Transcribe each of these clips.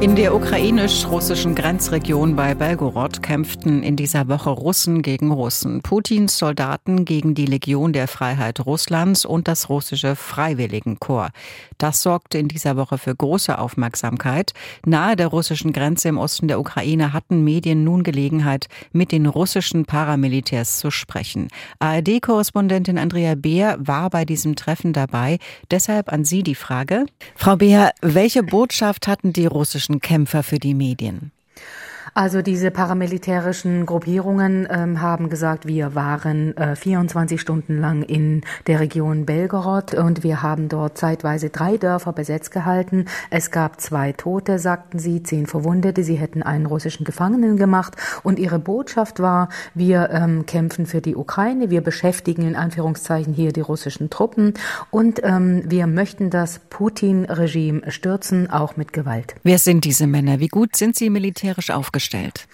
In der ukrainisch-russischen Grenzregion bei Belgorod kämpften in dieser Woche Russen gegen Russen. Putins Soldaten gegen die Legion der Freiheit Russlands und das russische Freiwilligenkorps. Das sorgte in dieser Woche für große Aufmerksamkeit. Nahe der russischen Grenze im Osten der Ukraine hatten Medien nun Gelegenheit, mit den russischen Paramilitärs zu sprechen. ARD-Korrespondentin Andrea Beer war bei diesem Treffen dabei. Deshalb an Sie die Frage. Frau Beer, welche Botschaft hatten die russischen Kämpfer für die Medien. Also diese paramilitärischen Gruppierungen ähm, haben gesagt, wir waren äh, 24 Stunden lang in der Region Belgorod und wir haben dort zeitweise drei Dörfer besetzt gehalten. Es gab zwei Tote, sagten sie, zehn Verwundete. Sie hätten einen russischen Gefangenen gemacht und ihre Botschaft war, wir ähm, kämpfen für die Ukraine, wir beschäftigen in Anführungszeichen hier die russischen Truppen und ähm, wir möchten das Putin-Regime stürzen, auch mit Gewalt. Wer sind diese Männer? Wie gut sind sie militärisch aufgestellt? Aufgestellt?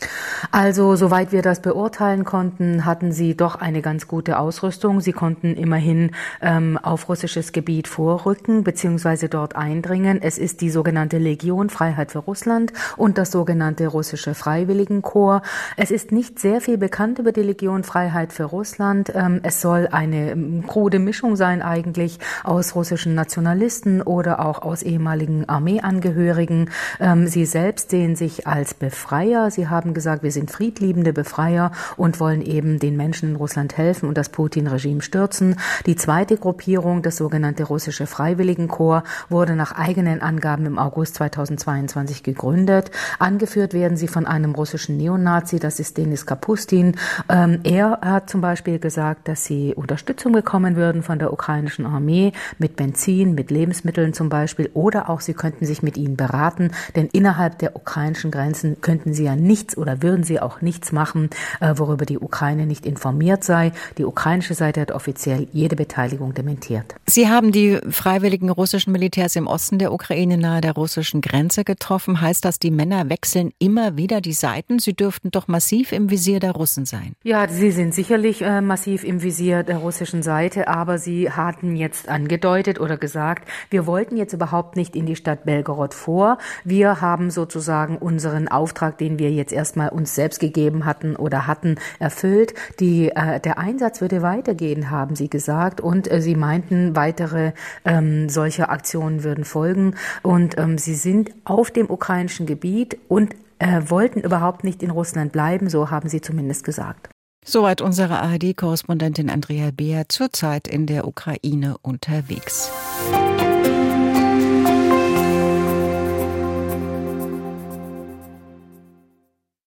Also, soweit wir das beurteilen konnten, hatten sie doch eine ganz gute Ausrüstung. Sie konnten immerhin ähm, auf russisches Gebiet vorrücken bzw. dort eindringen. Es ist die sogenannte Legion Freiheit für Russland und das sogenannte russische Freiwilligenkorps. Es ist nicht sehr viel bekannt über die Legion Freiheit für Russland. Ähm, es soll eine ähm, krude Mischung sein eigentlich aus russischen Nationalisten oder auch aus ehemaligen Armeeangehörigen. Ähm, sie selbst sehen sich als Befreier Sie haben gesagt, wir sind friedliebende Befreier und wollen eben den Menschen in Russland helfen und das Putin-Regime stürzen. Die zweite Gruppierung, das sogenannte russische Freiwilligenkorps, wurde nach eigenen Angaben im August 2022 gegründet. Angeführt werden sie von einem russischen Neonazi, das ist Denis Kapustin. Ähm, er hat zum Beispiel gesagt, dass sie Unterstützung bekommen würden von der ukrainischen Armee mit Benzin, mit Lebensmitteln zum Beispiel, oder auch sie könnten sich mit ihnen beraten, denn innerhalb der ukrainischen Grenzen könnten sie ja nichts oder würden sie auch nichts machen, äh, worüber die Ukraine nicht informiert sei. Die ukrainische Seite hat offiziell jede Beteiligung dementiert. Sie haben die freiwilligen russischen Militärs im Osten der Ukraine nahe der russischen Grenze getroffen. Heißt das, die Männer wechseln immer wieder die Seiten? Sie dürften doch massiv im Visier der Russen sein. Ja, sie sind sicherlich äh, massiv im Visier der russischen Seite, aber sie hatten jetzt angedeutet oder gesagt, wir wollten jetzt überhaupt nicht in die Stadt Belgorod vor. Wir haben sozusagen unseren Auftrag, den wir jetzt erstmal uns selbst gegeben hatten oder hatten, erfüllt. Die, äh, der Einsatz würde weitergehen, haben sie gesagt. Und äh, sie meinten, weitere ähm, solche Aktionen würden folgen. Und ähm, sie sind auf dem ukrainischen Gebiet und äh, wollten überhaupt nicht in Russland bleiben, so haben sie zumindest gesagt. Soweit unsere ARD-Korrespondentin Andrea Beer zurzeit in der Ukraine unterwegs. Musik